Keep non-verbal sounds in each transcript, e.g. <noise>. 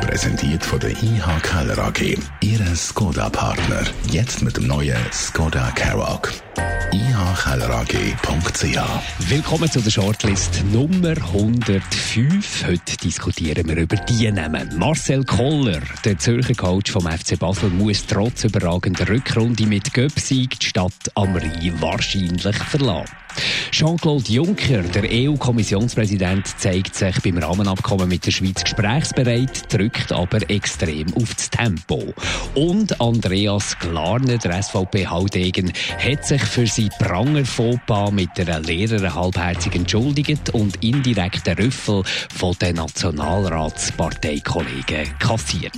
Präsentiert von der IH Keller AG. Ihre Skoda-Partner. Jetzt mit dem neuen Skoda Karoq ihkellerag.ch. Willkommen zu der Shortlist Nummer 105. Heute diskutieren wir über die Namen. Marcel Koller, der Zürcher Coach vom FC Basel, muss trotz überragender Rückrunde mit Göpsig die Stadt am Rhein wahrscheinlich verlassen. Jean-Claude Juncker, der EU-Kommissionspräsident, zeigt sich beim Rahmenabkommen mit der Schweiz gesprächsbereit, drückt aber extrem auf das Tempo. Und Andreas Glarner, der SVP-Haudegen, hat sich für sein Pranger-Fauxpas mit der Lehrerin halbherzig entschuldigt und indirekt den Rüffel von den Nationalratsparteikollegen kassiert.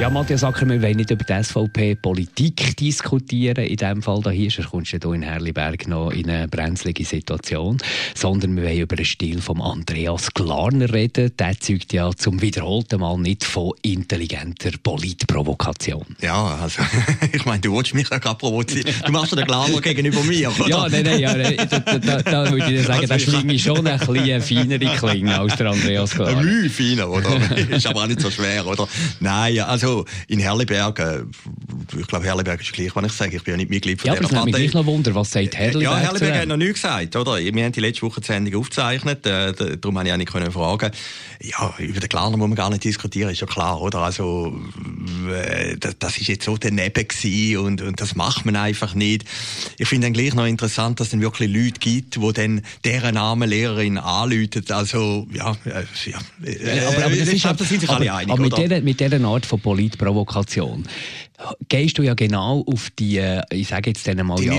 Ja, Matthias Acker, wir wollen nicht über die SVP-Politik diskutieren. In diesem Fall hier, sonst kommst du hier in Herliberg noch in eine brenzlige Situation. Sondern wir wollen über den Stil von Andreas Glarner reden. Der zeugt ja zum wiederholten Mal nicht von intelligenter Politprovokation. Ja, also, <laughs> ich meine, du willst mich ja gerade provozieren. Du machst ja den Glarner gegenüber mir, oder? Ja, nein, nein, ja, da, da, da, da würde ich sagen, also, da schlinge ich schon ein bisschen feinere Klinge als der Andreas Glarner. Ein Mühe feiner, oder? <laughs> Ist aber auch nicht so schwer, oder? Nein, also, also in Herliberg, äh, ich glaube, Herliberg ist gleich, was ich sage. Ich bin ja nicht Mitglied von ja, dieser Partei. Ja, aber mich noch Wunder, was sagt Herliberg? Ja, Herliberg hat noch nichts gesagt, oder? Wir haben die letzte Woche die Sendung aufgezeichnet, äh, darum habe ich auch nicht können fragen. Ja, über den Klarner muss man gar nicht diskutieren, ist ja klar, oder? Also, äh, das, das ist jetzt so daneben gewesen und, und das macht man einfach nicht. Ich finde dann gleich noch interessant, dass es dann wirklich Leute gibt, die dann deren Namen Lehrerin anläuten. Also, ja, äh, ja. Äh, aber, aber das, ist, das sind sich aber, alle einig, aber mit, dieser, mit dieser Art von Politprovokation gehst du ja genau auf die, äh, ich sage jetzt dann mal, die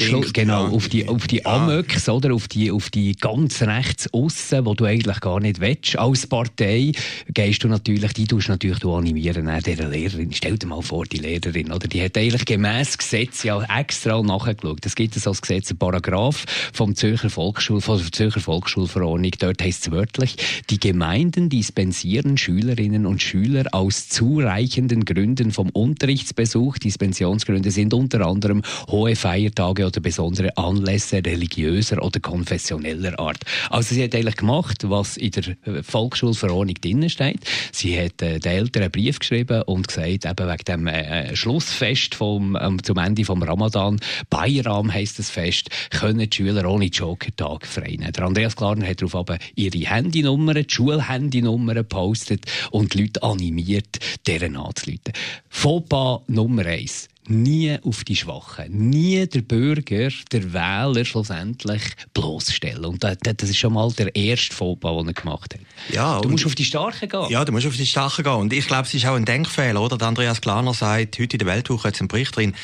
Schluss, genau, auf die, auf die ja. Amöks, oder? Auf die, auf die ganz rechts aussen, wo du eigentlich gar nicht willst. Als Partei gehst du natürlich, die tust natürlich du animieren, äh, dieser Lehrerin. Stell dir mal vor, die Lehrerin, oder? Die hat eigentlich gemäss Gesetz ja extra nachgeschaut. Es gibt es als Gesetz einen Paragraph vom Zürcher Volksschul, von der Zürcher Volksschulverordnung. Dort heißt es wörtlich, die Gemeinden dispensieren Schülerinnen und Schüler aus zureichenden Gründen vom Unterricht Geschäftsbesuch. Dispensationsgründe sind unter anderem hohe Feiertage oder besondere Anlässe religiöser oder konfessioneller Art. Also sie hat eigentlich gemacht, was in der äh, Volksschulverordnung drin steht. Sie hat äh, den Eltern einen Brief geschrieben und gesagt, eben wegen dem äh, äh Schlussfest vom, ähm, zum Ende vom Ramadan, Bayram heisst das Fest, können die Schüler ohne Jokertag frei nehmen. Der Andreas Klarner hat darauf aber ihre Handynummer, die Schulhandynummer gepostet und die Leute animiert, deren anzuleiten. Fauxpas Nummer eins. Nie auf die Schwachen, nie der Bürger, der Wähler schlussendlich bloßstellen. Und das, das ist schon mal der erste Fauxpas, den er gemacht hat. Ja, du musst auf die Starken gehen. Ja, du musst auf die Starken gehen. Und ich glaube, es ist auch ein Denkfehler, oder? Der Andreas Klaner sagt, heute in der Weltwoche jetzt einen Bericht drin,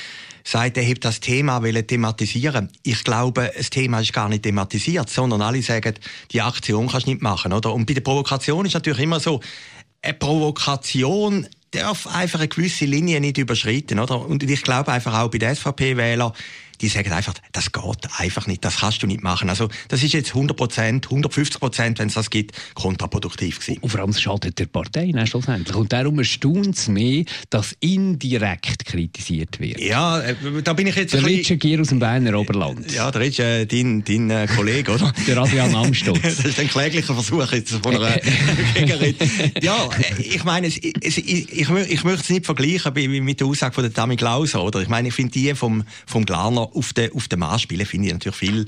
sagt, er hebt das Thema thematisieren. Ich glaube, das Thema ist gar nicht thematisiert, sondern alle sagen, die Aktion kannst du nicht machen, oder? Und bei der Provokation ist natürlich immer so, eine Provokation darf einfach eine gewisse Linie nicht überschreiten, oder? Und ich glaube einfach auch bei den SVP-Wählern, die sagen einfach, das geht einfach nicht, das kannst du nicht machen. Also das ist jetzt 100 Prozent, 150 Prozent, wenn es das gibt, kontraproduktiv gewesen. Und vor allem schadet der Partei schlussendlich. Und darum erstaunt es mich, dass indirekt kritisiert wird. Ja, äh, da bin ich jetzt... Der Richard Gier aus dem Berner Oberland. Ja, der ist äh, dein, dein äh, Kollege, oder? <laughs> der Adrian Amstutz. <laughs> das ist ein kläglicher Versuch jetzt von einer <laughs> Gegenrede. Ja, äh, ich meine, es, es, ich, ich, ich möchte es nicht vergleichen mit der Aussage von der Tammy Glauser, oder? Ich meine, ich finde die vom, vom Glarner auf den, auf den Mann spielen, finde ich natürlich viel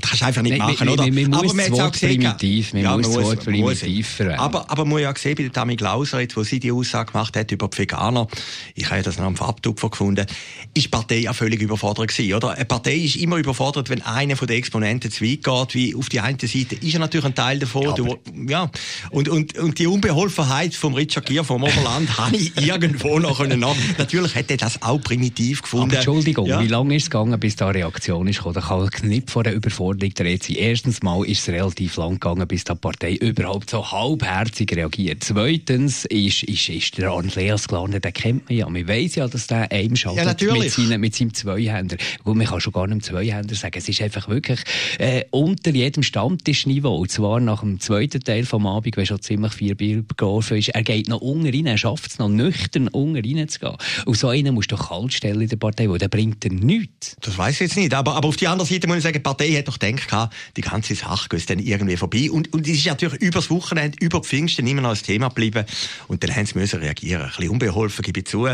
das kannst du einfach nicht machen, oder? Man, man, aber man muss das primitiv, man ja, muss das Wort primitiv. Aber, aber man ja gesehen, bei der Tammy Glauser, jetzt, wo sie die Aussage gemacht hat über die Veganer, ich habe das noch am Farbtupfer gefunden, ist die Partei ja völlig überfordert gewesen, oder? Eine Partei ist immer überfordert, wenn einer von den Exponenten zu weit geht, wie auf die eine Seite ist er natürlich ein Teil davon, ja, du, ja. Und, und, und die Unbeholfenheit vom Richard Gier vom Oberland <laughs> habe ich irgendwo noch können nach. Natürlich hätte er das auch primitiv gefunden. Aber Entschuldigung, ja. wie lange ist es gegangen, bis da eine Reaktion ist gekommen. Da kann nicht vor der Überforderung der sein. Erstens mal ist es relativ lang gegangen, bis die Partei überhaupt so halbherzig reagiert. Zweitens ist, ist, ist der Andreas Glarner, den kennt man ja. Man weiss ja, dass der einem schaltet ja, mit, seinen, mit seinem Zweihänder. Gut, man kann schon gar nicht Zweihänder sagen. Es ist einfach wirklich äh, unter jedem Stammtischniveau. Und zwar nach dem zweiten Teil vom Abend, wenn schon ziemlich viel Bier geworfen ist. Er geht noch unten rein, er schafft es noch nüchtern unten reinzugehen. Und so einen musst du kalt stellen in der Partei, weil der bringt dir nichts. Das weiß ich jetzt nicht. Aber, aber auf der anderen Seite muss ich sagen, die Partei hat doch gedacht, die ganze Sache geht dann irgendwie vorbei. Und, und es ist natürlich über das Wochenende, über die Pfingsten immer noch ein Thema geblieben. Und dann haben sie müssen reagieren. Ein bisschen unbeholfen, gebe ich zu.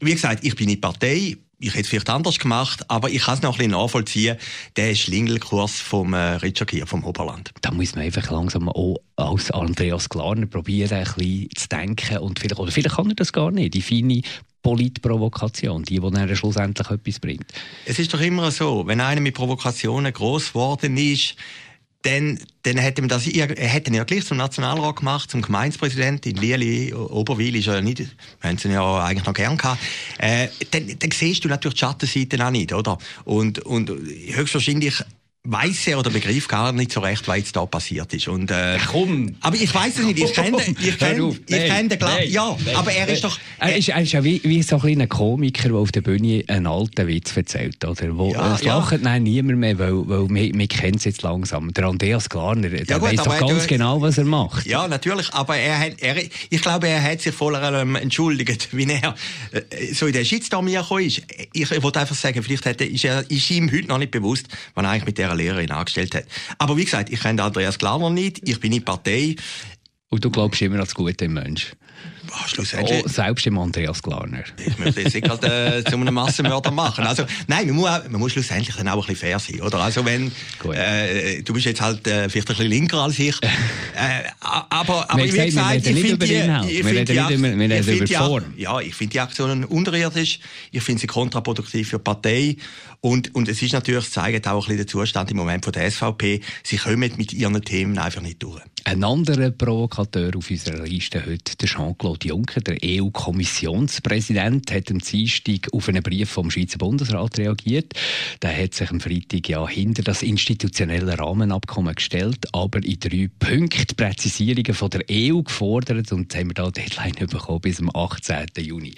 Wie gesagt, ich bin in Partei ich hätte es vielleicht anders gemacht, aber ich kann es noch ein bisschen nachvollziehen, der Schlingelkurs vom äh, Richard Kier, vom Oberland. Da muss man einfach langsam auch als Andreas Klarner probieren, ein bisschen zu denken und vielleicht, oder vielleicht kann er das gar nicht, die feine Politprovokation, die, die dann schlussendlich etwas bringt. Es ist doch immer so, wenn einer mit Provokationen groß geworden ist, dann, dann hätte man das, er hätte ihn ja gleich zum Nationalrat gemacht, zum Gemeindepräsidenten in Lierli, Oberwil ist er nicht, wir haben ihn ja eigentlich noch gern gehabt, äh, dann, dann siehst du natürlich die Schattenseiten auch nicht, oder? Und, und höchstwahrscheinlich weiß er oder begreift gar nicht so recht, was jetzt da passiert ist. Und, äh, Komm! Aber ich weiß es nicht. Ich kenne ich <laughs> kenn, ich kenn den Glas. Ja, nein, aber er ist doch... Äh, er ist, er ist ja wie, wie so ein kleiner Komiker, der auf der Bühne einen alten Witz erzählt. Oder? Wo, ja, es lacht ja. niemand mehr, weil, weil wir, wir kennen es jetzt langsam. Der Andreas Glarner, der ja, weiß doch ganz genau, was er macht. Ja, natürlich. Aber er hat, er, ich glaube, er hat sich voller ähm, entschuldigt, <laughs> wie er äh, so in den Shitstorm gekommen ist. Ich, ich wollte einfach sagen, vielleicht hat, ist, er, ist ihm heute noch nicht bewusst, was er eigentlich mit der Lehrerin angestellt hat. Aber wie gesagt, ich kenne Andreas Klarner nicht, ich bin in Partei. Und du glaubst immer an das Gute im Mensch? Oh, schlussendlich. Oh, selbst im Andreas Glarner. Ich möchte jetzt nicht gerade äh, zu einem Massenmörder machen. Also, nein, man muss, man muss schlussendlich dann auch ein bisschen fair sein, oder? Also, wenn, äh, du bist jetzt halt äh, vielleicht ein bisschen linker als ich, <laughs> äh, aber, aber wie gesagt, gesagt ich finde die, ich find die, find die, ja, ich finde die Aktionen unterirdisch, ich finde sie kontraproduktiv für die Partei und, und es ist natürlich, zeigt auch ein bisschen den Zustand im Moment von der SVP, sie kommen mit ihren Themen einfach nicht durch. Ein anderer Provokateur auf unserer Liste heute, der Jean-Claude Juncker, der EU-Kommissionspräsident, hat am Dienstag auf einen Brief vom Schweizer Bundesrat reagiert. Der hat sich am Freitag ja hinter das institutionelle Rahmenabkommen gestellt, aber in drei Punkten Präzisierungen von der EU gefordert und haben wir da eine Deadline bekommen bis zum 18. Juni.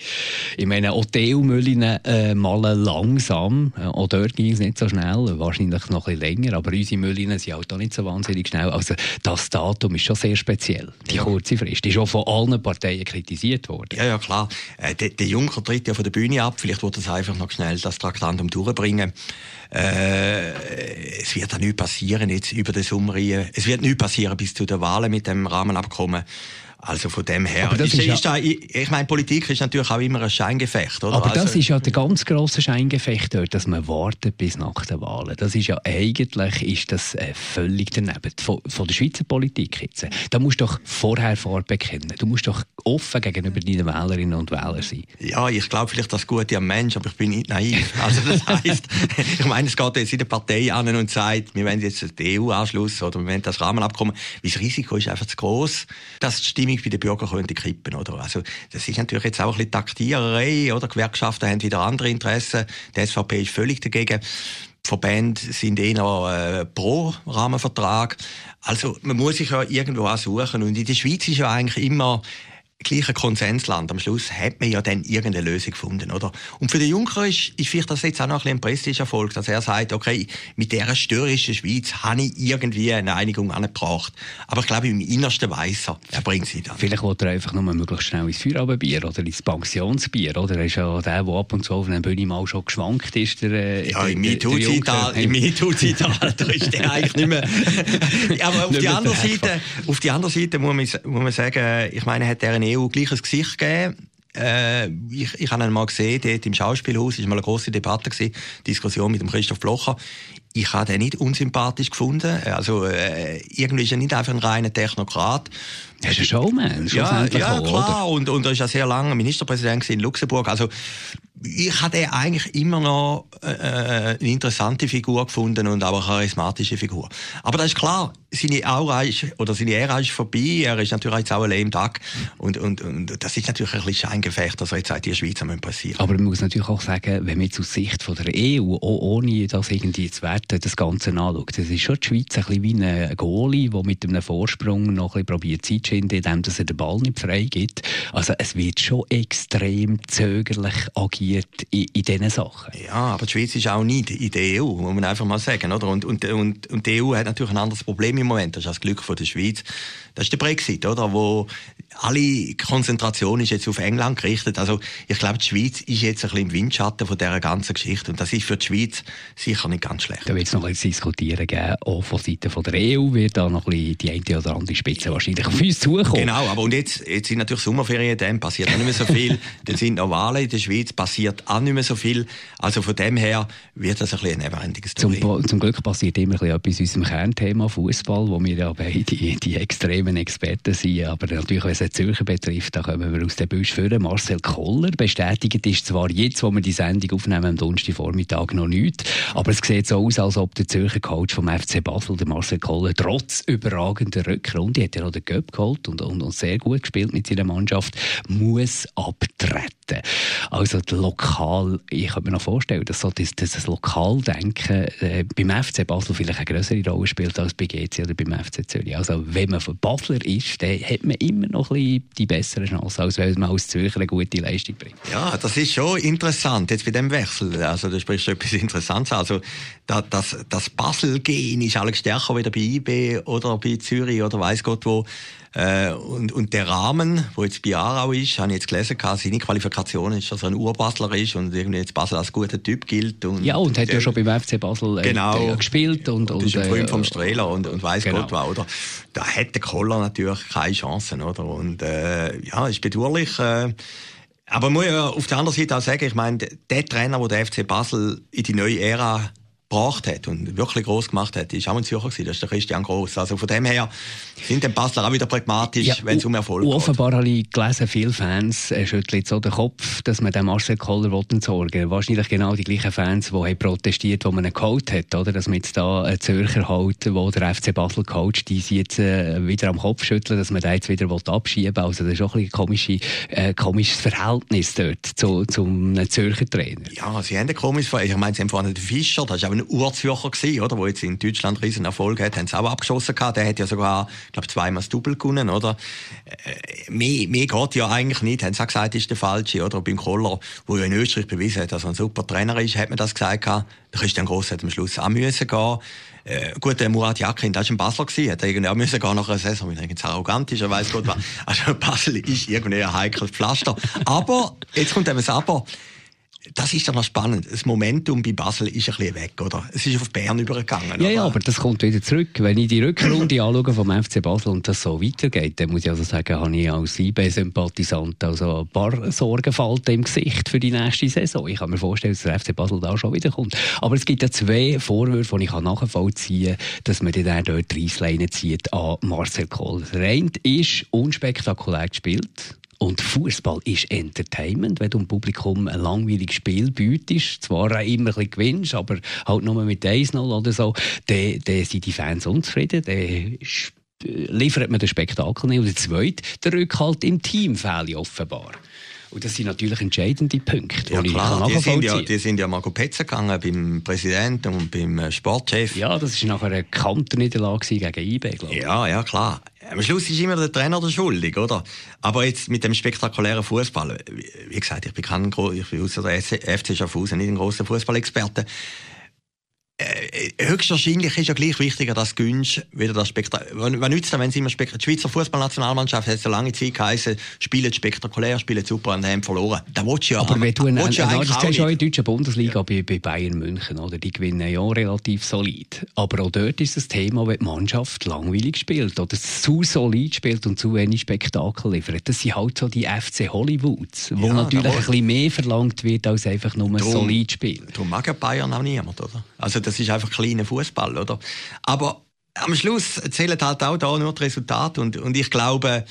Ich meine, auch die EU-Müllen äh, malen langsam, auch dort ging es nicht so schnell, wahrscheinlich noch ein bisschen länger, aber unsere Müllen sind halt auch nicht so wahnsinnig schnell. Also das da Datum ist schon sehr speziell. Die ja. kurze Frist ist auch von allen Parteien kritisiert worden. Ja, ja, klar. Äh, der, der, Juncker tritt ja von der Bühne ab. Vielleicht wird es einfach noch schnell das Traktandum durchbringen. Äh, es wird auch nichts passieren jetzt über den Sommer. Es wird nichts passieren bis zu den Wahlen mit dem Rahmenabkommen. Also von dem her. Aber das ist, ist, ist da, ich, ich meine, Politik ist natürlich auch immer ein Scheingefecht, oder? Aber also, das ist ja der ganz grosse Scheingefecht dort, dass man wartet bis nach den Wahlen. Das ist ja eigentlich ist das äh, völlig daneben von, von der Schweizer Politik jetzt. Da musst du doch vorher Farbe bekennen. Du musst doch offen gegenüber deinen Wählerinnen und Wählern sein. Ja, ich glaube vielleicht das Gute am Mensch, aber ich bin nicht naiv. Also das <laughs> heisst, ich meine, es geht jetzt in der Partei an und sagt, wir wollen jetzt den EU-Anschluss oder wir wollen das Rahmenabkommen. Weil das Risiko ist einfach zu groß, dass die Stimmung bei den Bürgern könnte kippen, oder? Also, das ist natürlich jetzt auch ein bisschen Taktiererei, oder? Gewerkschaften haben wieder andere Interessen. Die SVP ist völlig dagegen. Die Verbände sind eher äh, pro Rahmenvertrag. Also man muss sich ja irgendwo auch suchen. Und in der Schweiz ist ja eigentlich immer gleiche Konsensland. Am Schluss hat man ja dann irgendeine Lösung gefunden, oder? Und für den Juncker ist, ist vielleicht das jetzt auch noch ein, ein Prestigeerfolg, dass er sagt, okay, mit dieser störrischen Schweiz habe ich irgendwie eine Einigung angebracht. Aber ich glaube, im Innersten weiss er, er bringt sie dann. Vielleicht wollte er einfach nur möglichst schnell ins Feierabendbier oder ins Pensionsbier, oder? Er ist ja der, der ab und zu auf einer Bühne mal schon geschwankt ist. Der, äh, ja, im MeToo-Zeitalter ist der eigentlich nicht mehr... <laughs> Aber auf die, andere Seite, auf die andere Seite muss man, muss man sagen, ich meine, hat er eine EU gleiches Gesicht gegeben. Äh, ich, ich habe ihn mal gesehen, dort im Schauspielhaus, war mal eine grosse Debatte gewesen, Diskussion mit dem Christoph Blocher. Ich habe den nicht unsympathisch gefunden. Also, äh, irgendwie ist er nicht einfach ein reiner Technokrat. Er ist ein Showman, ja, ja, klar. Und, und er ist ja sehr lange Ministerpräsident in Luxemburg. Also, ich hatte eigentlich immer noch äh, äh, eine interessante Figur gefunden und auch eine charismatische Figur. Aber das ist klar, seine Aura ist, oder seine Ära ist vorbei. Er ist natürlich jetzt auch ein lame Duck. Und, und, und das ist natürlich ein bisschen Scheingefecht, dass er jetzt sagt, die Schweiz muss passieren. Aber man muss natürlich auch sagen, wenn man jetzt aus Sicht von der EU, auch ohne das irgendwie zu werten, das Ganze anschaut, das ist schon die Schweiz ein bisschen wie ein Goalie, der mit einem Vorsprung noch ein bisschen probiert Zeit zu schinden, indem er den Ball nicht freigibt. Also es wird schon extrem zögerlich agiert in, in diesen Sachen. Ja, aber die Schweiz ist auch nicht in der EU, muss man einfach mal sagen. Oder? Und, und, und, und die EU hat natürlich ein anderes Problem im Moment. Das ist das Glück von der Schweiz. Das ist der Brexit, oder? Wo alle Konzentration ist jetzt auf England gerichtet. Also ich glaube, die Schweiz ist jetzt ein bisschen im Windschatten von dieser ganzen Geschichte und das ist für die Schweiz sicher nicht ganz schlecht. Da wird es noch ein bisschen diskutieren geben, auch von Seiten von der EU wird da noch ein bisschen die eine oder andere Spitze wahrscheinlich auf uns zukommen. Genau, aber und jetzt, jetzt sind natürlich Sommerferien, dann passiert auch nicht mehr so viel. <laughs> dann sind noch Wahlen in der Schweiz, passiert auch nicht mehr so viel. Also von dem her wird das ein bisschen ein nebenendiges Zum, zum Glück passiert immer ein bisschen etwas unserem Kernthema Fußball, wo wir ja beide die, die extremen Experten sind. Aber natürlich, wenn es Zürcher betrifft, da kommen wir aus dem Büsch führen. Marcel Koller bestätigt ist zwar jetzt, wo wir die Sendung aufnehmen, am Donnerstagvormittag noch nicht, aber es sieht so aus, als ob der Zürcher Coach vom FC Basel, der Marcel Koller, trotz überragender Rückrunde, hat er auch den Göpp geholt und, und, und sehr gut gespielt mit seiner Mannschaft, muss abtreten. Also lokal, ich könnte mir noch vorstellen, dass so das, das Lokaldenken äh, beim FC Basel vielleicht eine größere Rolle spielt als bei GC oder beim FC Zürich. Also wenn man von Basler ist, dann hat man immer noch ein die bessere Chance, als wenn man aus Zürcher eine gute Leistung bringt. Ja, das ist schon interessant, jetzt bei dem Wechsel. Also da sprichst etwas Interessantes Also das, das, Basel-Gen ist alles stärker wieder bei IB oder bei Zürich oder weiß Gott wo. Äh, und, und der Rahmen, wo jetzt bei Aarau ist, habe ich jetzt gelesen, seine Qualifikation ist, dass er ein Urbasler ist und irgendwie jetzt Basel als guter Typ gilt. Und, ja, und hat ja schon beim FC Basel äh, genau, gespielt. Und, und, und ist ein Freund äh, vom Strehler und, und weiss genau. Gott was, oder? Da hätte Koller natürlich keine Chancen, oder? Und äh, ja, ist bedauerlich. Äh, aber muss ja auf der anderen Seite auch sagen, ich meine, der Trainer, der der FC Basel in die neue Ära gebracht hat und wirklich groß gemacht hat, ist auch ein Zürcher gewesen, das ist der Christian Gross. Also von dem her sind die Basler auch wieder pragmatisch, ja, wenn es um Erfolg geht. Offenbar habe ich gelesen, viele Fans äh, schütteln so den Kopf, dass man den Marcel Koller sorgen Wahrscheinlich genau die gleichen Fans, die haben protestiert, wo man ihn geholt hat, oder? Dass man jetzt da einen Zürcher holt, wo der FC Basel coacht, die sie jetzt äh, wieder am Kopf schütteln, dass man den jetzt wieder abschieben will. Also das ist auch ein, komische, äh, komisches Verhältnis dort zu, zum Zürcher Trainer. Ja, sie haben ein komisches Verhältnis. Ich meine, sie haben vorhin den Fischer, das ist auch ein Urzürcher gewesen, oder? Wo jetzt in Deutschland riesen Erfolg hat, haben sie auch abgeschossen gehabt. Der hat ja sogar, glaube zweimal das Double gewonnen, oder? Äh, mehr, mehr geht ja eigentlich nicht. Haben sie auch gesagt, ist der falsche, oder? Beim Koller, wo ja in Österreich bewiesen hat, dass er ein super Trainer ist, hat man das gesagt gehabt. Der Christian Gross hat am Schluss auch müssen gehen. Äh, gut, der Murat Yakin, der war ein Basler gewesen, hat irgendwie auch müssen gehen nach einer Saison, weil er irgendwie arrogant ist, er weiss Gott was. <laughs> Also Basel ist irgendwie ein heikles Pflaster. Aber, jetzt kommt eben das Aber das ist dann noch spannend. Das Momentum bei Basel ist ein bisschen weg, oder? Es ist auf Bern übergegangen. Ja, ja, aber das kommt wieder zurück. Wenn ich die Rückrunde anschaue vom FC Basel und das so weitergeht, dann muss ich also sagen, habe ich als IB-Sympathisant also ein paar Sorgenfalten im Gesicht für die nächste Saison. Ich kann mir vorstellen, dass der FC Basel da schon wieder kommt. Aber es gibt ja zwei Vorwürfe, die ich nachvollziehen kann, dass man dann dort Reissleine zieht an Marcel Kohl. Der eine ist unspektakulär gespielt und Fußball ist Entertainment, wenn du dem Publikum ein langweiliges Spiel bietest, zwar auch immer ein bisschen gewinnst, aber halt nur mit 1-0 oder so, dann, dann sind die Fans unzufrieden, dann liefert man den Spektakel nicht. Und der zweite, der Rückhalt im Team fehlt offenbar. Und das sind natürlich entscheidende Punkte, ja, klar. Die sind ja, die sind ja mal Petze gegangen beim Präsidenten und beim äh, Sportchef. Ja, das war nachher eine Kanterniederlage gegen IB, glaube ich. Ja, ja, klar. Am Schluss ist immer der Trainer der schuldig, oder? Aber jetzt mit dem spektakulären Fußball, wie gesagt, ich bin kein, ich bin außer der FC Schaffhausen nicht ein großer Fußballexperte. Äh, höchstwahrscheinlich ist ja gleich wichtiger, dass Günsch wieder das Spektakel. Was nützt denn, wenn sie immer spektakulär. Die Schweizer Fußballnationalmannschaft hat so lange Zeit geheißen, spielen spektakulär, spielen super und haben verloren. Da willst du ja. Aber wenn du ein, ein, ja ein, das siehst du auch in der deutschen Bundesliga bei, bei Bayern München, oder? Die gewinnen ja relativ solid. Aber auch dort ist das Thema, wenn die Mannschaft langweilig spielt oder zu solid spielt und zu wenig Spektakel liefert. Das sind halt so die FC Hollywoods, wo ja, natürlich ein bisschen mehr verlangt wird, als einfach nur drum, solid spielen. Darum mag ja Bayern auch niemand, oder? Also das ist einfach kleiner Fußball, oder? Aber am Schluss zählen halt auch da nur die Resultate und, und ich glaube,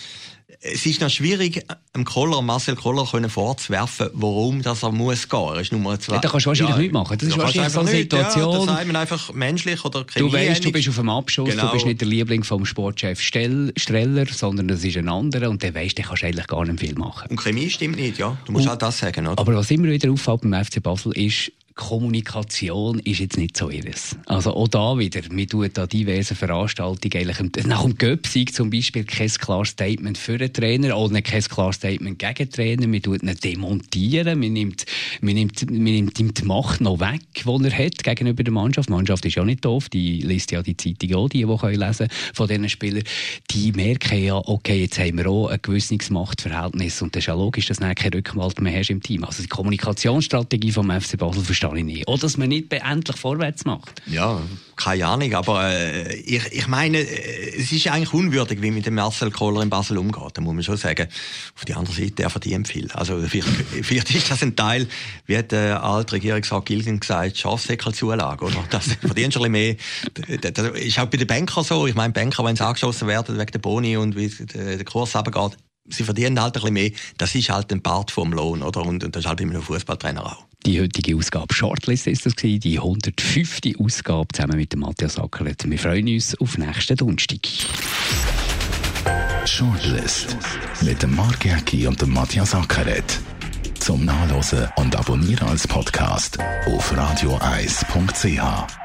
es ist noch schwierig, dem Koller, Marcel Koller können vorzuwerfen, warum das er muss gehen. Er ist Nummer zwei. Ja, da kannst du wahrscheinlich ja, nicht machen. Das ist wahrscheinlich so eine Situation. Ja, das sagt einfach menschlich oder Du weißt, du bist auf dem Abschuss, genau. du bist nicht der Liebling vom Sportchef Streller, sondern das ist ein anderer und der weißt, der kannst du eigentlich gar nicht viel machen. Und Chemie stimmt nicht, ja. Du musst und, halt das sagen, oder? Aber was immer wieder auffällt beim FC Basel ist, Kommunikation ist jetzt nicht so ihres. Also auch da wieder, wir tun da diverse Veranstaltungen eigentlich, nach dem Göpsieg zum Beispiel kein klares Statement für den Trainer oder kein klares Statement gegen den Trainer, wir tun ihn demontieren, wir nimmt, wir nimmt, wir nimmt die Macht noch weg, die er hat gegenüber der Mannschaft. Die Mannschaft ist ja nicht doof, die liest ja die Zeitung auch, die, die können lesen von diesen Spielern. Die merken ja, okay, jetzt haben wir auch ein gewisses Machtverhältnis und das ist ja logisch, dass du keine Rückwalt mehr hast im Team. Also die Kommunikationsstrategie vom FC Basel verstehe. Oder dass man nicht endlich vorwärts macht. Ja, keine Ahnung, aber äh, ich, ich meine, äh, es ist eigentlich unwürdig, wie mit dem Marcel Kohler in Basel umgeht, da muss man schon sagen. Auf der anderen Seite, er verdient viel. Also vielleicht, <laughs> vielleicht ist das ein Teil, wie hat der alte Regierungsrat Gilgen gesagt, Schafsäckelzulage, oder? Das <laughs> verdient schon ein mehr. Das ist auch bei den Bankern so. Ich meine, Banker, wenn sie angeschossen werden wegen der Boni und wie der Kurs runtergeht, sie verdienen halt ein bisschen mehr. Das ist halt ein Part vom Lohn, oder? Und, und das ist halt bei einem Fußballtrainer auch. Die heutige Ausgabe Shortlist ist das gewesen, die 105. Ausgabe zusammen mit dem Matthias Ackeret. Wir freuen uns auf nächsten Donnerstag. Shortlist mit dem Mark Jäcki und dem Matthias Ackeret. Zum Nachlesen und Abonnieren als Podcast auf radioeis.ch.